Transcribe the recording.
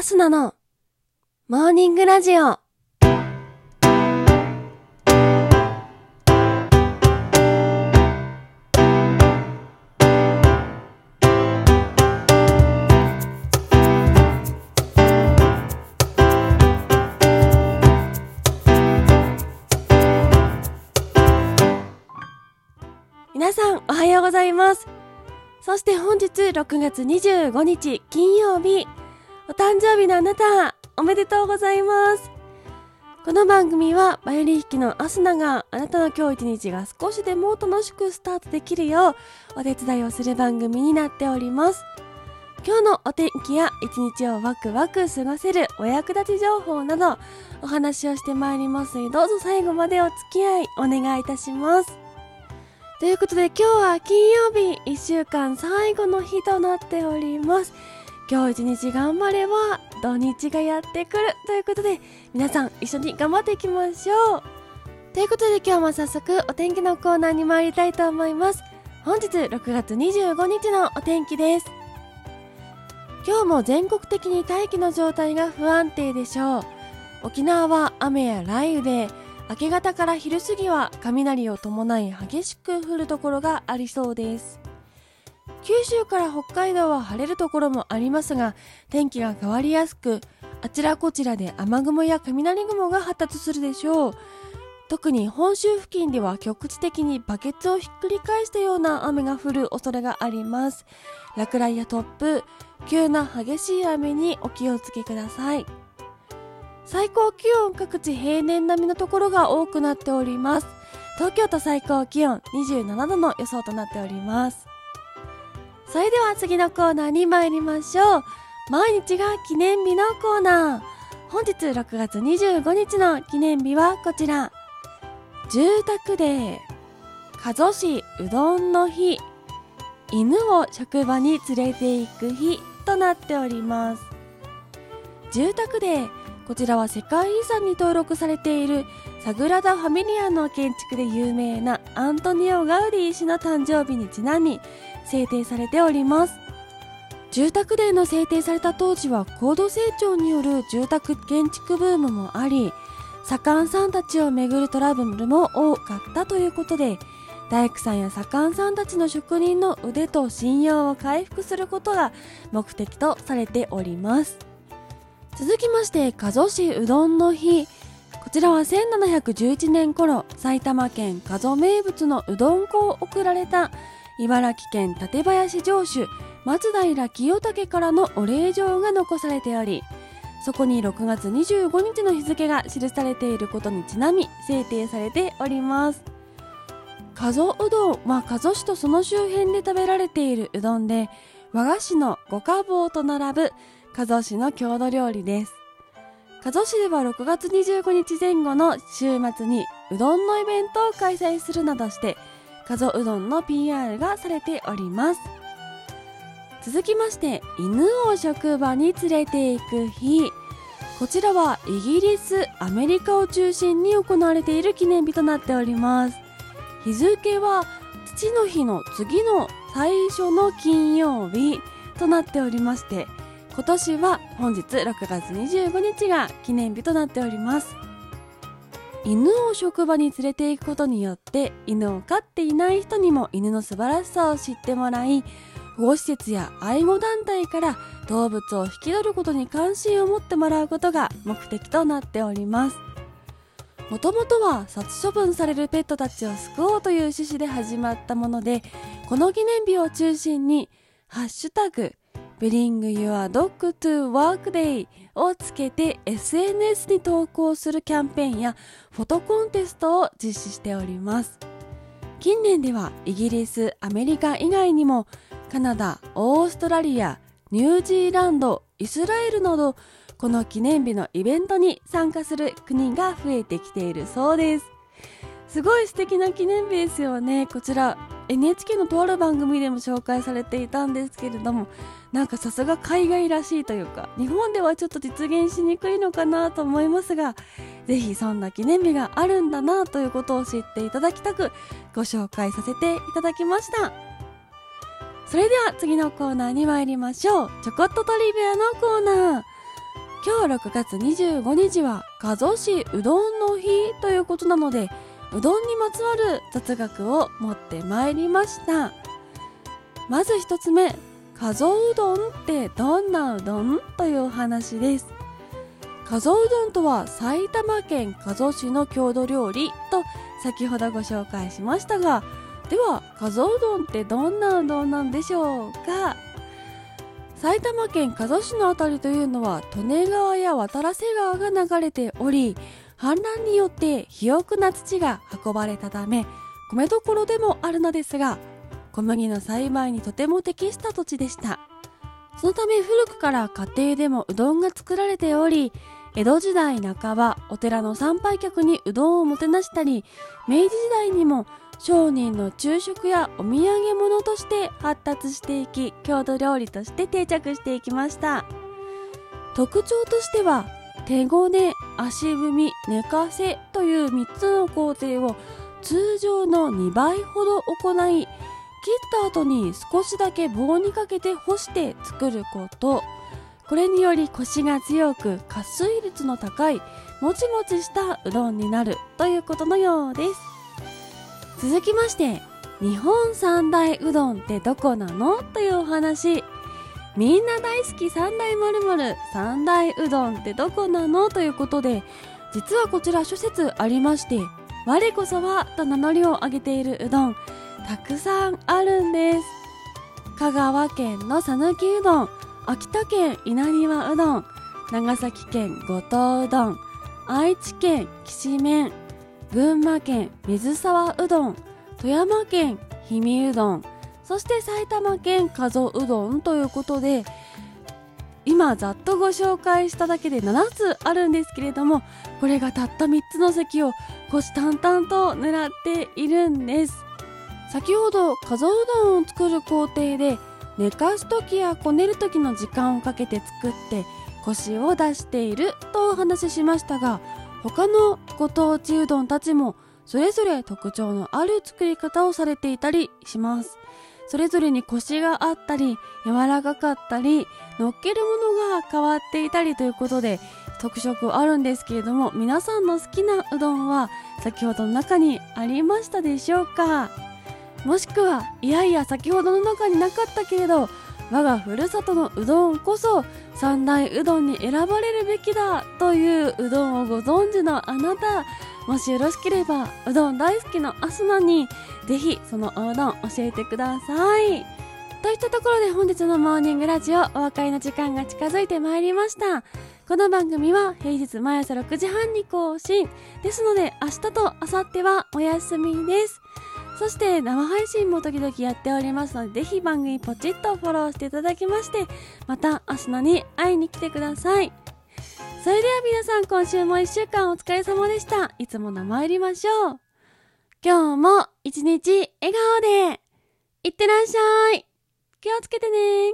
アスナのモーニングラジオ。皆さんおはようございます。そして本日6月25日金曜日、お誕生日のあなた、おめでとうございます。この番組はバイオリン弾きのアスナがあなたの今日一日が少しでも楽しくスタートできるようお手伝いをする番組になっております。今日のお天気や一日をワクワク過ごせるお役立ち情報などお話をしてまいりますのでどうぞ最後までお付き合いお願いいたします。ということで今日は金曜日1週間最後の日となっております。今日一日頑張れば土日がやってくるということで皆さん一緒に頑張っていきましょう。ということで今日も早速お天気のコーナーに参りたいと思います。本日6月25日のお天気です。今日も全国的に大気の状態が不安定でしょう。沖縄は雨や雷雨で明け方から昼過ぎは雷を伴い激しく降るところがありそうです九州から北海道は晴れるところもありますが天気が変わりやすくあちらこちらで雨雲や雷雲が発達するでしょう。特に本州付近では局地的にバケツをひっくり返したような雨が降る恐れがあります。落雷や突風急な激しい雨にお気をつけください。最高気温各地平年並みのところが多くなっております。東京都最高気温27度の予想となっております。それでは次のコーナーに参りましょう。毎日が記念日のコーナー。本日6月25日の記念日はこちら。住宅デー加須市うどんの日。犬を職場に連れて行く日となっております。住宅デーこちらは世界遺産に登録されているサグラダ・ファミリアの建築で有名なアントニオ・ガウディ氏の誕生日にちなみ制定されております。住宅デーの制定された当時は高度成長による住宅建築ブームもあり左官さんたちをめぐるトラブルも多かったということで大工さんや左官さんたちの職人の腕と信用を回復することが目的とされております。続きまして加須市うどんの日。こちらは1711年頃埼玉県加須名物のうどん粉を贈られた茨城県館林城主松平清武からのお礼状が残されておりそこに6月25日の日付が記されていることにちなみ制定されております。加須うどんは加須市とその周辺で食べられているうどんで和菓子の五花棒と並ぶ加須市の郷土料理です。加須市では6月25日前後の週末にうどんのイベントを開催するなどして加須うどんの PR がされております。続きまして犬を職場に連れて行く日。こちらはイギリスアメリカを中心に行われている記念日となっております。日付は父の日の次の最初の金曜日となっておりまして今年は本日6月25日が記念日となっております。犬を職場に連れて行くことによって犬を飼っていない人にも犬の素晴らしさを知ってもらい保護施設や愛護団体から動物を引き取ることに関心を持ってもらうことが目的となっております。もともとは殺処分されるペットたちを救おうという趣旨で始まったものでこの記念日を中心に「ハッシュタグ Bring Your Dog to Work Day をつけて SNS に投稿するキャンペーンやフォトコンテストを実施しております。近年ではイギリスアメリカ以外にもカナダオーストラリアニュージーランドイスラエルなどこの記念日のイベントに参加する国が増えてきているそうです。すごい素敵な記念日ですよね。こちら NHK のとある番組でも紹介されていたんですけれどもなんかさすが海外らしいというか日本ではちょっと実現しにくいのかなと思いますがぜひそんな記念日があるんだなということを知っていただきたくご紹介させていただきました。それでは次のコーナーに参りましょう。ちょこっとトリビアのコーナー。今日6月25日は加須市うどんの日ということなのでうどんにまつわる雑学を持ってまいりました。まず一つ目加須うどんってどんなうどん？というお話です。加須うどんとは埼玉県加須市の郷土料理。と先ほどご紹介しましたがでは加須うどんってどんなうどんなんでしょうか？埼玉県加須市の辺りというのは利根川や渡良瀬川が流れており氾濫によって肥沃な土が運ばれたため米どころでもあるのですが小麦の栽培にとても適した土地でした。そのため古くから家庭でもうどんが作られており江戸時代半ばお寺の参拝客にうどんをもてなしたり明治時代にも商人の昼食やお土産物として発達していき郷土料理として定着していきました。特徴としては手ごね足踏み寝かせという3つの工程を通常の2倍ほど行い切った後に少しだけ棒にかけて干して作ること。これによりコシが強く加水率の高いもちもちしたうどんになるということのようです。続きまして日本三大うどんってどこなの？というお話。みんな大好き三大まるまる三大うどんってどこなの？ということで実はこちら諸説ありまして我こそはと名乗りを上げているうどんたくさんあるんです。香川県の讃岐うどん秋田県稲庭うどん長崎県五島うどん愛知県きしめん群馬県水沢うどん富山県氷見うどんそして埼玉県加須うどんということで今ざっとご紹介しただけで7つあるんですけれどもこれがたった3つの席を虎視眈々と狙っているんです。先ほど加須うどんを作る工程で寝かす時やこねる時の時間をかけて作ってコシを出しているとお話ししましたが他のご当地うどんたちもそれぞれ特徴のある作り方をされていたりします。それぞれにコシがあったり柔らかかったり乗っけるものが変わっていたりということで特色あるんですけれども皆さんの好きなうどんは先ほどの中にありましたでしょうか？もしくはいやいや先ほどの中になかったけれど我がふるさとのうどんこそ三大うどんに選ばれるべきだといううどんをご存知のあなたもしよろしければうどん大好きのアスナにぜひそのおうどん教えてくださいといったところで本日のモーニングラジオお別れの時間が近づいてまいりましたこの番組は平日毎朝6時半に更新ですので明日と明後日はお休みですそして生配信も時々やっておりますので、ぜひ番組ポチッとフォローしていただきまして、また明日のに会いに来てください。それでは皆さん今週も一週間お疲れ様でした。いつもの参りましょう。今日も一日笑顔で、いってらっしゃい。気をつけてね